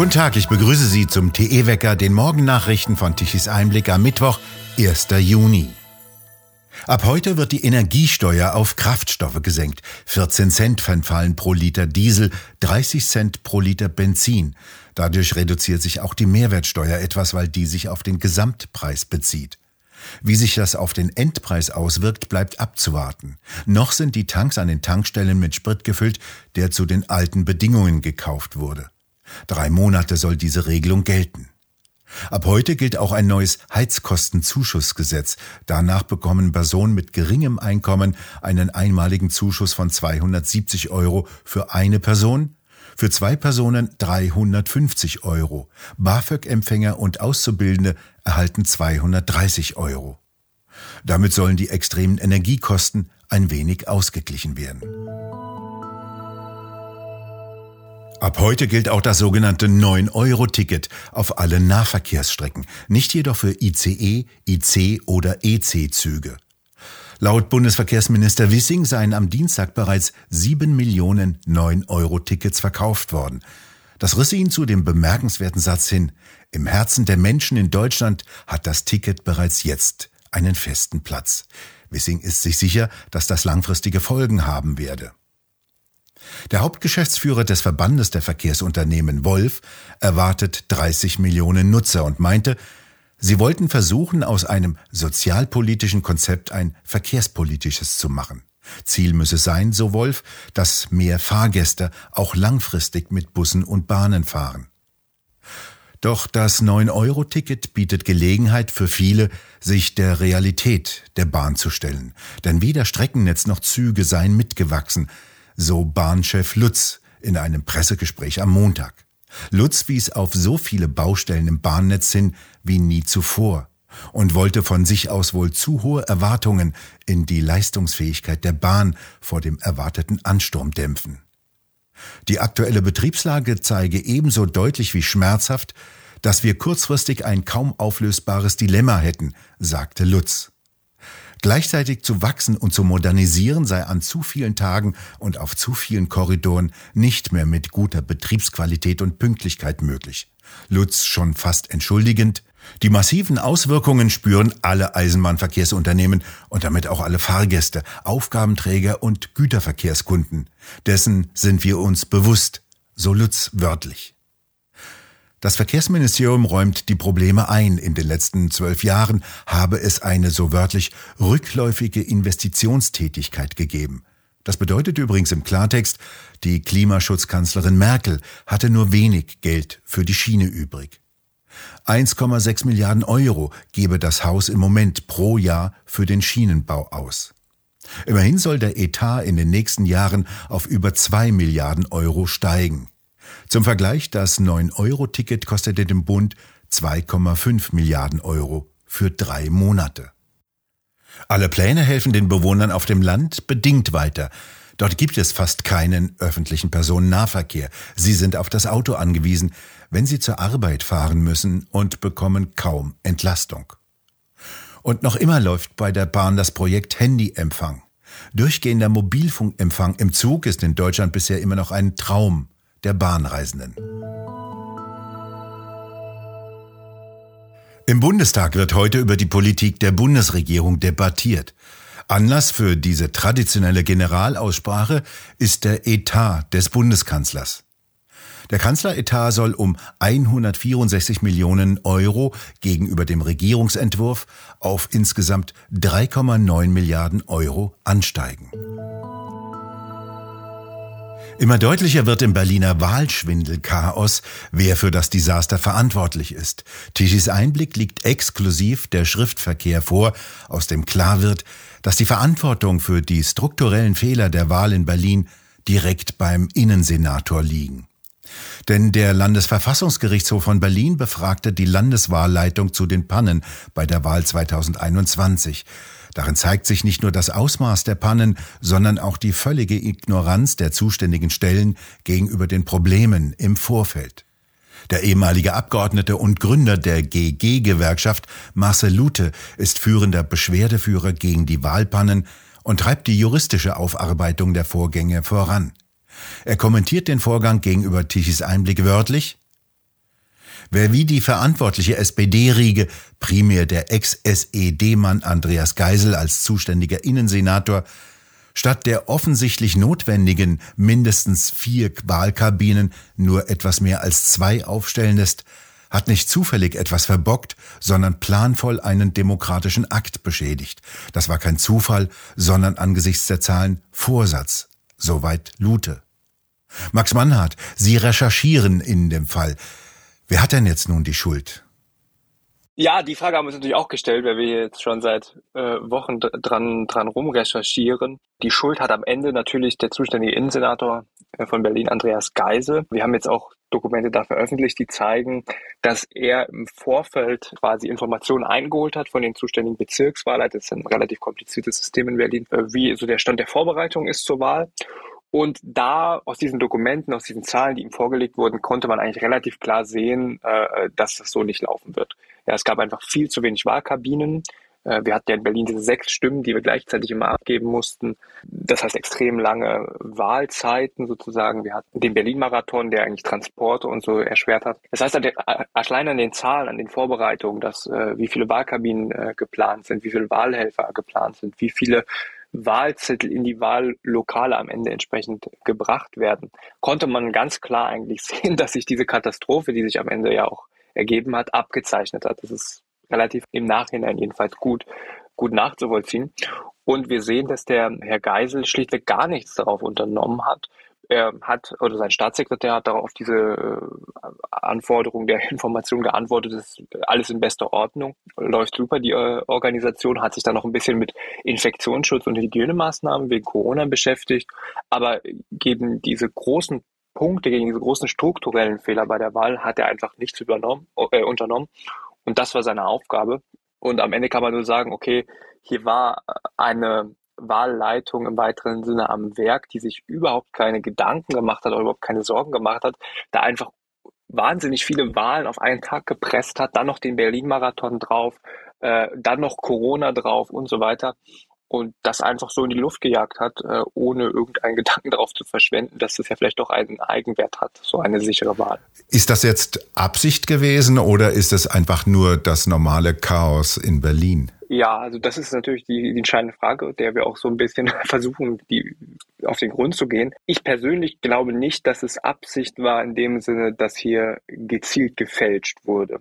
Guten Tag, ich begrüße Sie zum TE-Wecker, den Morgennachrichten von Tichys Einblick am Mittwoch, 1. Juni. Ab heute wird die Energiesteuer auf Kraftstoffe gesenkt. 14 Cent verfallen pro Liter Diesel, 30 Cent pro Liter Benzin. Dadurch reduziert sich auch die Mehrwertsteuer etwas, weil die sich auf den Gesamtpreis bezieht. Wie sich das auf den Endpreis auswirkt, bleibt abzuwarten. Noch sind die Tanks an den Tankstellen mit Sprit gefüllt, der zu den alten Bedingungen gekauft wurde. Drei Monate soll diese Regelung gelten. Ab heute gilt auch ein neues Heizkostenzuschussgesetz. Danach bekommen Personen mit geringem Einkommen einen einmaligen Zuschuss von 270 Euro für eine Person, für zwei Personen 350 Euro. BAföG-Empfänger und Auszubildende erhalten 230 Euro. Damit sollen die extremen Energiekosten ein wenig ausgeglichen werden. Ab heute gilt auch das sogenannte 9-Euro-Ticket auf alle Nahverkehrsstrecken, nicht jedoch für ICE, IC oder EC-Züge. Laut Bundesverkehrsminister Wissing seien am Dienstag bereits 7 Millionen 9-Euro-Tickets verkauft worden. Das riss ihn zu dem bemerkenswerten Satz hin, im Herzen der Menschen in Deutschland hat das Ticket bereits jetzt einen festen Platz. Wissing ist sich sicher, dass das langfristige Folgen haben werde. Der Hauptgeschäftsführer des Verbandes der Verkehrsunternehmen Wolf erwartet 30 Millionen Nutzer und meinte, sie wollten versuchen, aus einem sozialpolitischen Konzept ein verkehrspolitisches zu machen. Ziel müsse sein, so Wolf, dass mehr Fahrgäste auch langfristig mit Bussen und Bahnen fahren. Doch das 9-Euro-Ticket bietet Gelegenheit für viele, sich der Realität der Bahn zu stellen. Denn weder Streckennetz noch Züge seien mitgewachsen, so Bahnchef Lutz in einem Pressegespräch am Montag. Lutz wies auf so viele Baustellen im Bahnnetz hin wie nie zuvor und wollte von sich aus wohl zu hohe Erwartungen in die Leistungsfähigkeit der Bahn vor dem erwarteten Ansturm dämpfen. Die aktuelle Betriebslage zeige ebenso deutlich wie schmerzhaft, dass wir kurzfristig ein kaum auflösbares Dilemma hätten, sagte Lutz. Gleichzeitig zu wachsen und zu modernisieren sei an zu vielen Tagen und auf zu vielen Korridoren nicht mehr mit guter Betriebsqualität und Pünktlichkeit möglich. Lutz schon fast entschuldigend, die massiven Auswirkungen spüren alle Eisenbahnverkehrsunternehmen und damit auch alle Fahrgäste, Aufgabenträger und Güterverkehrskunden. Dessen sind wir uns bewusst, so Lutz wörtlich. Das Verkehrsministerium räumt die Probleme ein. In den letzten zwölf Jahren habe es eine so wörtlich rückläufige Investitionstätigkeit gegeben. Das bedeutet übrigens im Klartext, die Klimaschutzkanzlerin Merkel hatte nur wenig Geld für die Schiene übrig. 1,6 Milliarden Euro gebe das Haus im Moment pro Jahr für den Schienenbau aus. Immerhin soll der Etat in den nächsten Jahren auf über zwei Milliarden Euro steigen. Zum Vergleich, das 9-Euro-Ticket kostete dem Bund 2,5 Milliarden Euro für drei Monate. Alle Pläne helfen den Bewohnern auf dem Land bedingt weiter. Dort gibt es fast keinen öffentlichen Personennahverkehr. Sie sind auf das Auto angewiesen, wenn sie zur Arbeit fahren müssen und bekommen kaum Entlastung. Und noch immer läuft bei der Bahn das Projekt Handyempfang. Durchgehender Mobilfunkempfang im Zug ist in Deutschland bisher immer noch ein Traum der Bahnreisenden. Im Bundestag wird heute über die Politik der Bundesregierung debattiert. Anlass für diese traditionelle Generalaussprache ist der Etat des Bundeskanzlers. Der Kanzleretat soll um 164 Millionen Euro gegenüber dem Regierungsentwurf auf insgesamt 3,9 Milliarden Euro ansteigen. Immer deutlicher wird im Berliner Wahlschwindelchaos, wer für das Desaster verantwortlich ist. Tischis Einblick liegt exklusiv der Schriftverkehr vor, aus dem klar wird, dass die Verantwortung für die strukturellen Fehler der Wahl in Berlin direkt beim Innensenator liegen. Denn der Landesverfassungsgerichtshof von Berlin befragte die Landeswahlleitung zu den Pannen bei der Wahl 2021. Darin zeigt sich nicht nur das Ausmaß der Pannen, sondern auch die völlige Ignoranz der zuständigen Stellen gegenüber den Problemen im Vorfeld. Der ehemalige Abgeordnete und Gründer der GG-Gewerkschaft Marcel Lute ist führender Beschwerdeführer gegen die Wahlpannen und treibt die juristische Aufarbeitung der Vorgänge voran. Er kommentiert den Vorgang gegenüber Tichys Einblick wörtlich. Wer wie die verantwortliche SPD-Riege, primär der Ex-SED-Mann Andreas Geisel als zuständiger Innensenator, statt der offensichtlich notwendigen mindestens vier Wahlkabinen nur etwas mehr als zwei aufstellen lässt, hat nicht zufällig etwas verbockt, sondern planvoll einen demokratischen Akt beschädigt. Das war kein Zufall, sondern angesichts der Zahlen Vorsatz. Soweit Lute. Max Mannhardt, Sie recherchieren in dem Fall. Wer hat denn jetzt nun die Schuld? Ja, die Frage haben wir uns natürlich auch gestellt, weil wir jetzt schon seit äh, Wochen dran, dran rumrecherchieren. Die Schuld hat am Ende natürlich der zuständige Innensenator äh, von Berlin, Andreas Geisel. Wir haben jetzt auch Dokumente da veröffentlicht, die zeigen, dass er im Vorfeld quasi Informationen eingeholt hat von den zuständigen Bezirkswahlleitern. Das ist ein relativ kompliziertes System in Berlin, äh, wie so der Stand der Vorbereitung ist zur Wahl. Und da aus diesen Dokumenten, aus diesen Zahlen, die ihm vorgelegt wurden, konnte man eigentlich relativ klar sehen, äh, dass das so nicht laufen wird. Ja, es gab einfach viel zu wenig Wahlkabinen. Äh, wir hatten ja in Berlin diese sechs Stimmen, die wir gleichzeitig immer abgeben mussten. Das heißt extrem lange Wahlzeiten sozusagen. Wir hatten den Berlin-Marathon, der eigentlich Transporte und so erschwert hat. Das heißt, allein an den Zahlen, an den Vorbereitungen, dass äh, wie viele Wahlkabinen äh, geplant sind, wie viele Wahlhelfer geplant sind, wie viele Wahlzettel in die Wahllokale am Ende entsprechend gebracht werden, konnte man ganz klar eigentlich sehen, dass sich diese Katastrophe, die sich am Ende ja auch ergeben hat, abgezeichnet hat. Das ist relativ im Nachhinein jedenfalls gut, gut nachzuvollziehen. Und wir sehen, dass der Herr Geisel schlichtweg gar nichts darauf unternommen hat. Er hat, oder sein Staatssekretär hat darauf diese äh, Anforderung der Information geantwortet, ist alles in bester Ordnung, läuft super. Die äh, Organisation hat sich dann noch ein bisschen mit Infektionsschutz und Hygienemaßnahmen wegen Corona beschäftigt, aber gegen diese großen Punkte, gegen diese großen strukturellen Fehler bei der Wahl hat er einfach nichts übernommen, äh, unternommen. Und das war seine Aufgabe. Und am Ende kann man nur sagen, okay, hier war eine Wahlleitung im weiteren Sinne am Werk, die sich überhaupt keine Gedanken gemacht hat oder überhaupt keine Sorgen gemacht hat, da einfach wahnsinnig viele Wahlen auf einen Tag gepresst hat, dann noch den Berlin-Marathon drauf, äh, dann noch Corona drauf und so weiter und das einfach so in die Luft gejagt hat, äh, ohne irgendeinen Gedanken darauf zu verschwenden, dass es ja vielleicht doch einen Eigenwert hat, so eine sichere Wahl. Ist das jetzt Absicht gewesen oder ist es einfach nur das normale Chaos in Berlin? Ja, also das ist natürlich die, die entscheidende Frage, der wir auch so ein bisschen versuchen, die auf den Grund zu gehen. Ich persönlich glaube nicht, dass es Absicht war in dem Sinne, dass hier gezielt gefälscht wurde.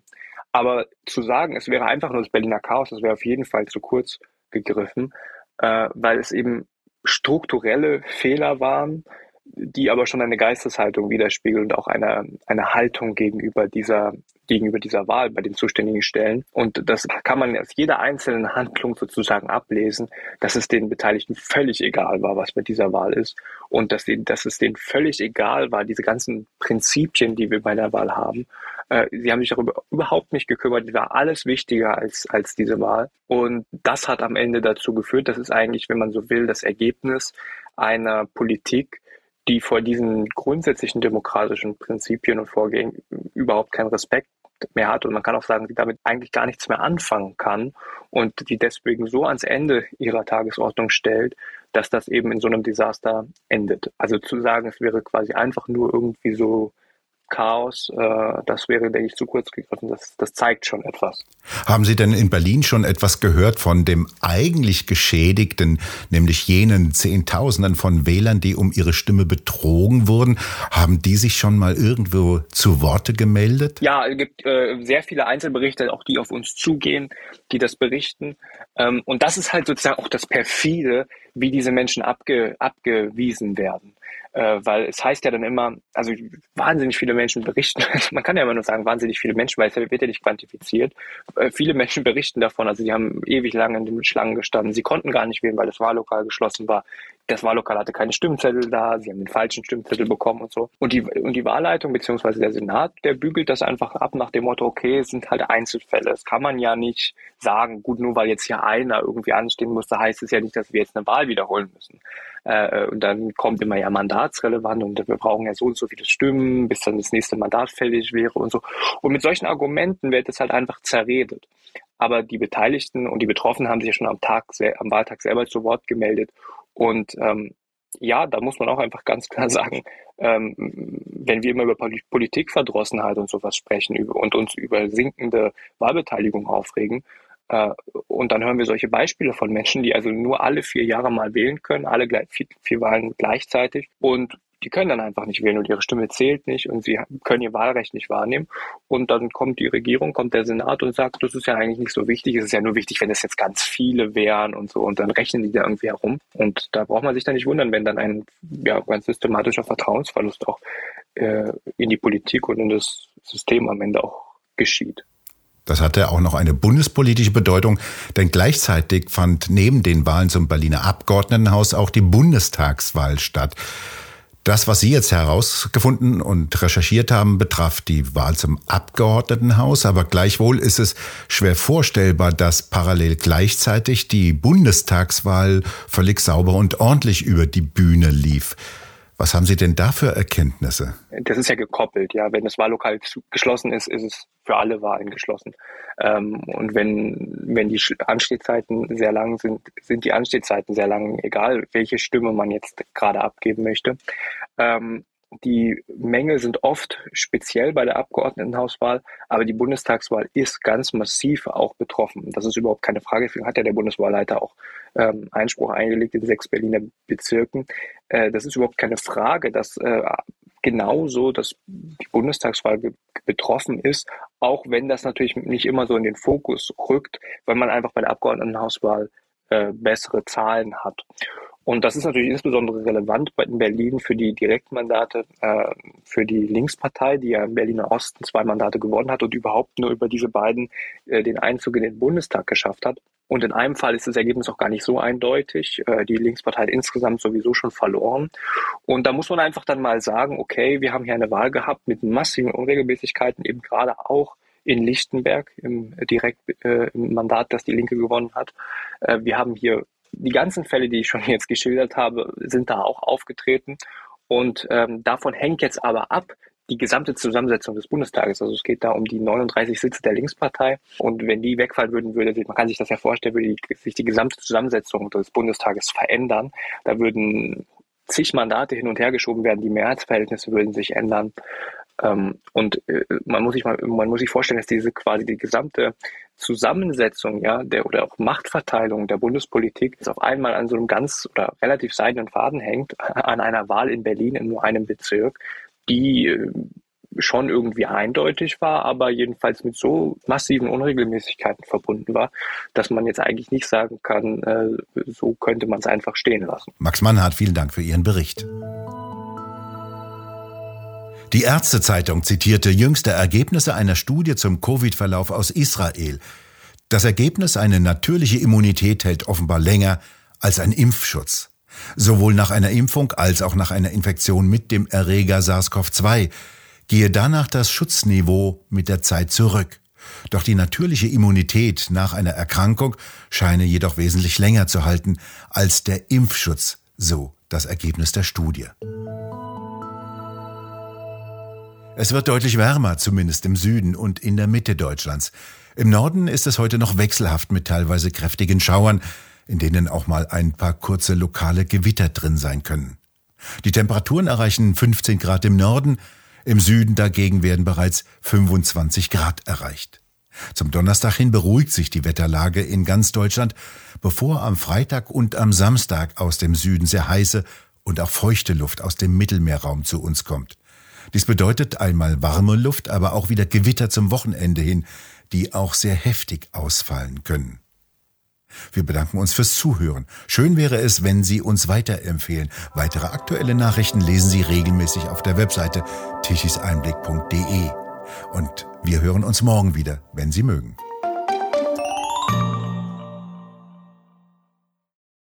Aber zu sagen, es wäre einfach nur das Berliner Chaos, das wäre auf jeden Fall zu kurz gegriffen äh, weil es eben strukturelle Fehler waren, die aber schon eine Geisteshaltung widerspiegeln und auch eine, eine Haltung gegenüber dieser, gegenüber dieser Wahl bei den zuständigen Stellen. Und das kann man aus jeder einzelnen Handlung sozusagen ablesen, dass es den Beteiligten völlig egal war, was mit dieser Wahl ist. Und dass, die, dass es denen völlig egal war, diese ganzen Prinzipien, die wir bei der Wahl haben, äh, sie haben sich darüber überhaupt nicht gekümmert. Die war alles wichtiger als, als diese Wahl. Und das hat am Ende dazu geführt, das ist eigentlich, wenn man so will, das Ergebnis einer Politik, die vor diesen grundsätzlichen demokratischen Prinzipien und Vorgängen überhaupt keinen Respekt mehr hat und man kann auch sagen, die damit eigentlich gar nichts mehr anfangen kann und die deswegen so ans Ende ihrer Tagesordnung stellt, dass das eben in so einem Desaster endet. Also zu sagen, es wäre quasi einfach nur irgendwie so Chaos, äh, das wäre, denke ich, zu kurz gegriffen. Das, das zeigt schon etwas. Haben Sie denn in Berlin schon etwas gehört von dem eigentlich Geschädigten, nämlich jenen Zehntausenden von Wählern, die um ihre Stimme betrogen wurden? Haben die sich schon mal irgendwo zu Worte gemeldet? Ja, es gibt äh, sehr viele Einzelberichte, auch die auf uns zugehen, die das berichten. Ähm, und das ist halt sozusagen auch das Perfide, wie diese Menschen abge, abgewiesen werden äh, weil es heißt ja dann immer, also wahnsinnig viele Menschen berichten, man kann ja immer nur sagen, wahnsinnig viele Menschen, weil es wird ja nicht quantifiziert. Äh, viele Menschen berichten davon, also sie haben ewig lange in den Schlangen gestanden, sie konnten gar nicht wählen, weil das Wahllokal geschlossen war. Das Wahllokal hatte keine Stimmzettel da, sie haben den falschen Stimmzettel bekommen und so. Und die, und die Wahlleitung beziehungsweise der Senat, der bügelt das einfach ab nach dem Motto, okay, es sind halt Einzelfälle. Das kann man ja nicht sagen, gut, nur weil jetzt hier einer irgendwie anstehen musste, heißt es ja nicht, dass wir jetzt eine Wahl wiederholen müssen. Äh, und dann kommt immer ja mandatsrelevant und wir brauchen ja so und so viele Stimmen, bis dann das nächste Mandat fällig wäre und so. Und mit solchen Argumenten wird es halt einfach zerredet. Aber die Beteiligten und die Betroffenen haben sich ja schon am Tag, am Wahltag selber zu Wort gemeldet und ähm, ja, da muss man auch einfach ganz klar sagen, ähm, wenn wir immer über Politikverdrossenheit und sowas sprechen und uns über sinkende Wahlbeteiligung aufregen, äh, und dann hören wir solche Beispiele von Menschen, die also nur alle vier Jahre mal wählen können, alle vier, vier Wahlen gleichzeitig und die können dann einfach nicht wählen und ihre Stimme zählt nicht und sie können ihr Wahlrecht nicht wahrnehmen. Und dann kommt die Regierung, kommt der Senat und sagt, das ist ja eigentlich nicht so wichtig, es ist ja nur wichtig, wenn es jetzt ganz viele wären und so und dann rechnen die da irgendwie herum. Und da braucht man sich dann nicht wundern, wenn dann ein ja, ganz systematischer Vertrauensverlust auch äh, in die Politik und in das System am Ende auch geschieht. Das hatte auch noch eine bundespolitische Bedeutung, denn gleichzeitig fand neben den Wahlen zum Berliner Abgeordnetenhaus auch die Bundestagswahl statt. Das, was Sie jetzt herausgefunden und recherchiert haben, betraf die Wahl zum Abgeordnetenhaus, aber gleichwohl ist es schwer vorstellbar, dass parallel gleichzeitig die Bundestagswahl völlig sauber und ordentlich über die Bühne lief. Was haben Sie denn da für Erkenntnisse? Das ist ja gekoppelt, ja. Wenn das Wahllokal geschlossen ist, ist es für alle Wahlen geschlossen. Ähm, und wenn, wenn die Anstehzeiten sehr lang sind, sind die Anstehzeiten sehr lang, egal welche Stimme man jetzt gerade abgeben möchte. Ähm, die Mängel sind oft speziell bei der Abgeordnetenhauswahl, aber die Bundestagswahl ist ganz massiv auch betroffen. Das ist überhaupt keine Frage. Deswegen hat ja der Bundeswahlleiter auch ähm, Einspruch eingelegt in sechs Berliner Bezirken. Äh, das ist überhaupt keine Frage, dass äh, genauso dass die Bundestagswahl betroffen ist, auch wenn das natürlich nicht immer so in den Fokus rückt, weil man einfach bei der Abgeordnetenhauswahl äh, bessere Zahlen hat. Und das ist natürlich insbesondere relevant in Berlin für die Direktmandate äh, für die Linkspartei, die ja im Berliner Osten zwei Mandate gewonnen hat und überhaupt nur über diese beiden äh, den Einzug in den Bundestag geschafft hat. Und in einem Fall ist das Ergebnis auch gar nicht so eindeutig. Äh, die Linkspartei hat insgesamt sowieso schon verloren. Und da muss man einfach dann mal sagen, okay, wir haben hier eine Wahl gehabt mit massiven Unregelmäßigkeiten, eben gerade auch in Lichtenberg im direkt äh, im Mandat, das die Linke gewonnen hat. Äh, wir haben hier die ganzen Fälle, die ich schon jetzt geschildert habe, sind da auch aufgetreten. Und ähm, davon hängt jetzt aber ab, die gesamte Zusammensetzung des Bundestages. Also es geht da um die 39 Sitze der Linkspartei. Und wenn die wegfallen würden, würde, man kann sich das ja vorstellen, würde die, sich die gesamte Zusammensetzung des Bundestages verändern. Da würden zig Mandate hin und her geschoben werden, die Mehrheitsverhältnisse würden sich ändern. Ähm, und äh, man muss sich mal, man muss sich vorstellen, dass diese quasi die gesamte Zusammensetzung, ja, der oder auch Machtverteilung der Bundespolitik jetzt auf einmal an so einem ganz oder relativ seidenen Faden hängt, an einer Wahl in Berlin in nur einem Bezirk, die äh, schon irgendwie eindeutig war, aber jedenfalls mit so massiven Unregelmäßigkeiten verbunden war, dass man jetzt eigentlich nicht sagen kann, äh, so könnte man es einfach stehen lassen. Max Mannhardt, vielen Dank für Ihren Bericht. Die Ärztezeitung zitierte jüngste Ergebnisse einer Studie zum Covid-Verlauf aus Israel. Das Ergebnis, eine natürliche Immunität hält offenbar länger als ein Impfschutz. Sowohl nach einer Impfung als auch nach einer Infektion mit dem Erreger SARS-CoV-2 gehe danach das Schutzniveau mit der Zeit zurück. Doch die natürliche Immunität nach einer Erkrankung scheine jedoch wesentlich länger zu halten als der Impfschutz, so das Ergebnis der Studie. Es wird deutlich wärmer, zumindest im Süden und in der Mitte Deutschlands. Im Norden ist es heute noch wechselhaft mit teilweise kräftigen Schauern, in denen auch mal ein paar kurze lokale Gewitter drin sein können. Die Temperaturen erreichen 15 Grad im Norden, im Süden dagegen werden bereits 25 Grad erreicht. Zum Donnerstag hin beruhigt sich die Wetterlage in ganz Deutschland, bevor am Freitag und am Samstag aus dem Süden sehr heiße und auch feuchte Luft aus dem Mittelmeerraum zu uns kommt. Dies bedeutet einmal warme Luft, aber auch wieder Gewitter zum Wochenende hin, die auch sehr heftig ausfallen können. Wir bedanken uns fürs Zuhören. Schön wäre es, wenn Sie uns weiterempfehlen. Weitere aktuelle Nachrichten lesen Sie regelmäßig auf der Webseite tischiseinblick.de. Und wir hören uns morgen wieder, wenn Sie mögen.